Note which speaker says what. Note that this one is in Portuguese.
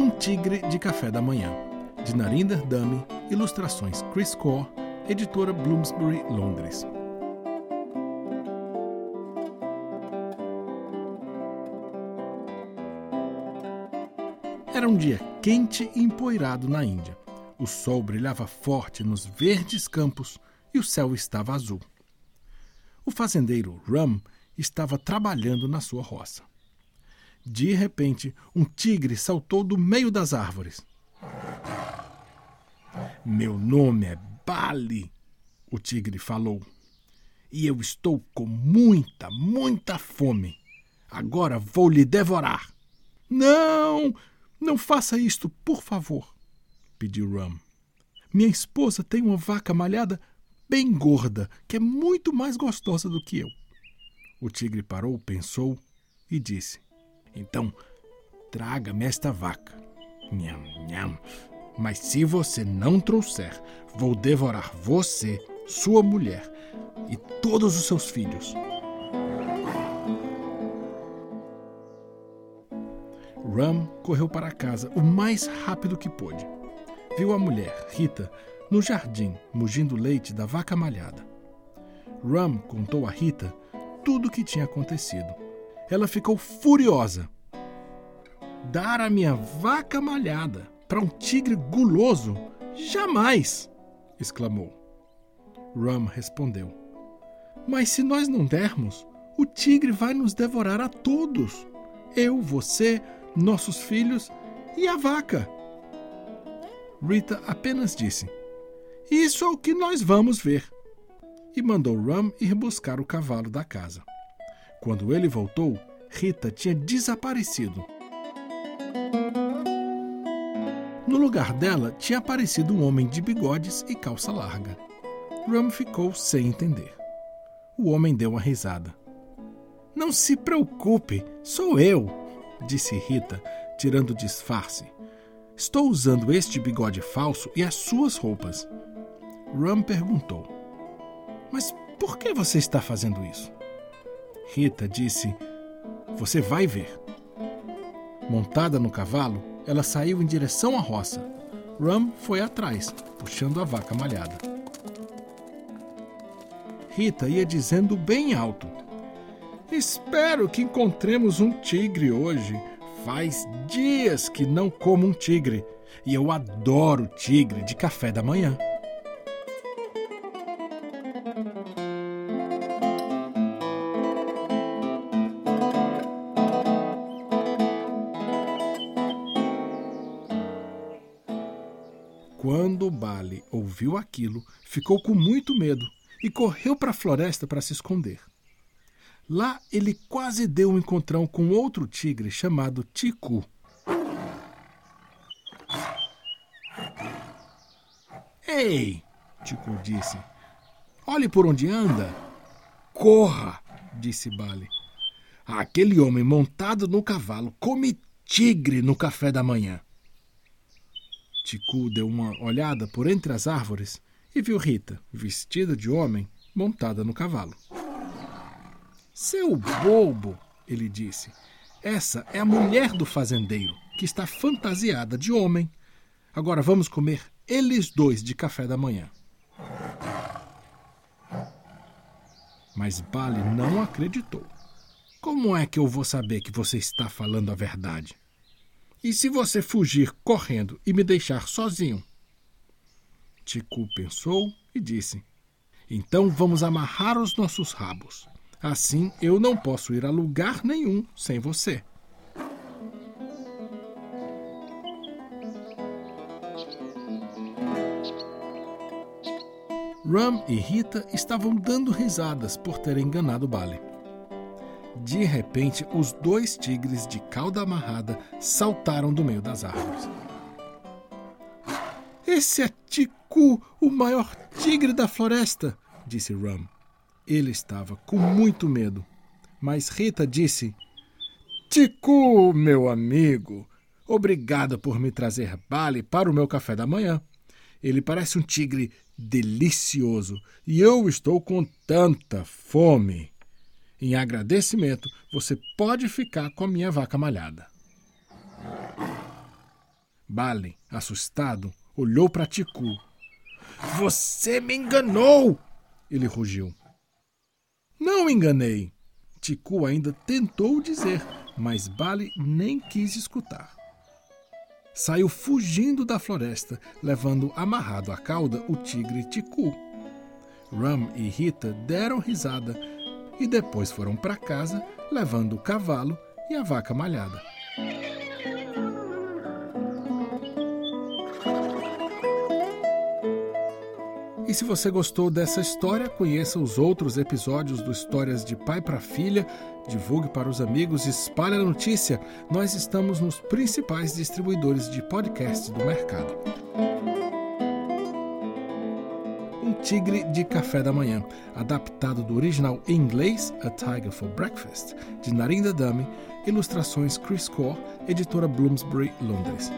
Speaker 1: Um Tigre de Café da Manhã, de Narinder Dummy, ilustrações Chris Core, editora Bloomsbury, Londres. Era um dia quente e empoeirado na Índia. O sol brilhava forte nos verdes campos e o céu estava azul. O fazendeiro Ram estava trabalhando na sua roça. De repente, um tigre saltou do meio das árvores. Meu nome é Bali, o tigre falou. E eu estou com muita, muita fome. Agora vou lhe devorar. Não, não faça isto, por favor, pediu Ram. Minha esposa tem uma vaca malhada bem gorda, que é muito mais gostosa do que eu. O tigre parou, pensou e disse: Então, traga-me esta vaca. Nham, nham. Mas se você não trouxer, vou devorar você, sua mulher e todos os seus filhos. Ram correu para casa o mais rápido que pôde. Viu a mulher, Rita, no jardim, mugindo leite da vaca malhada. Ram contou a Rita tudo o que tinha acontecido. Ela ficou furiosa. Dar a minha vaca malhada para um tigre guloso? Jamais! exclamou. Ram respondeu: Mas se nós não dermos, o tigre vai nos devorar a todos. Eu, você, nossos filhos e a vaca. Rita apenas disse: isso é o que nós vamos ver. E mandou Ram ir buscar o cavalo da casa. Quando ele voltou, Rita tinha desaparecido. No lugar dela tinha aparecido um homem de bigodes e calça larga. Ram ficou sem entender. O homem deu uma risada. Não se preocupe, sou eu, disse Rita, tirando o disfarce. Estou usando este bigode falso e as suas roupas. Ram perguntou: Mas por que você está fazendo isso? Rita disse: Você vai ver. Montada no cavalo, ela saiu em direção à roça. Ram foi atrás, puxando a vaca malhada. Rita ia dizendo bem alto: Espero que encontremos um tigre hoje. Faz dias que não como um tigre e eu adoro tigre de café da manhã. Quando Bali ouviu aquilo, ficou com muito medo e correu para a floresta para se esconder. Lá ele quase deu um encontrão com outro tigre chamado Tiku. Ei! Tiku disse. Olhe por onde anda. Corra! disse Bali. Aquele homem montado no cavalo come tigre no café da manhã. Ticu deu uma olhada por entre as árvores e viu Rita, vestida de homem, montada no cavalo. Seu bobo, ele disse, essa é a mulher do fazendeiro, que está fantasiada de homem. Agora vamos comer eles dois de café da manhã. Mas Bali não acreditou. Como é que eu vou saber que você está falando a verdade? E se você fugir correndo e me deixar sozinho? Ticu pensou e disse: Então vamos amarrar os nossos rabos. Assim eu não posso ir a lugar nenhum sem você. Ram e Rita estavam dando risadas por terem enganado Bali. De repente, os dois tigres de cauda amarrada saltaram do meio das árvores. Esse é Tiku, o maior tigre da floresta, disse Ram. Ele estava com muito medo, mas Rita disse: Tiku, meu amigo, obrigada por me trazer bale para o meu café da manhã. Ele parece um tigre delicioso e eu estou com tanta fome. Em agradecimento, você pode ficar com a minha vaca malhada. Bali, assustado, olhou para Tiku. Você me enganou! Ele rugiu. Não enganei. Tiku ainda tentou dizer, mas Bali nem quis escutar. Saiu fugindo da floresta, levando amarrado à cauda o tigre Tiku. Ram e Rita deram risada e depois foram para casa, levando o cavalo e a vaca malhada. E se você gostou dessa história, conheça os outros episódios do Histórias de Pai para Filha, divulgue para os amigos, espalhe a notícia. Nós estamos nos principais distribuidores de podcast do mercado. Tigre de Café da Manhã, adaptado do original em inglês A Tiger for Breakfast, de Narinda Dami, ilustrações Chris Core, editora Bloomsbury, Londres.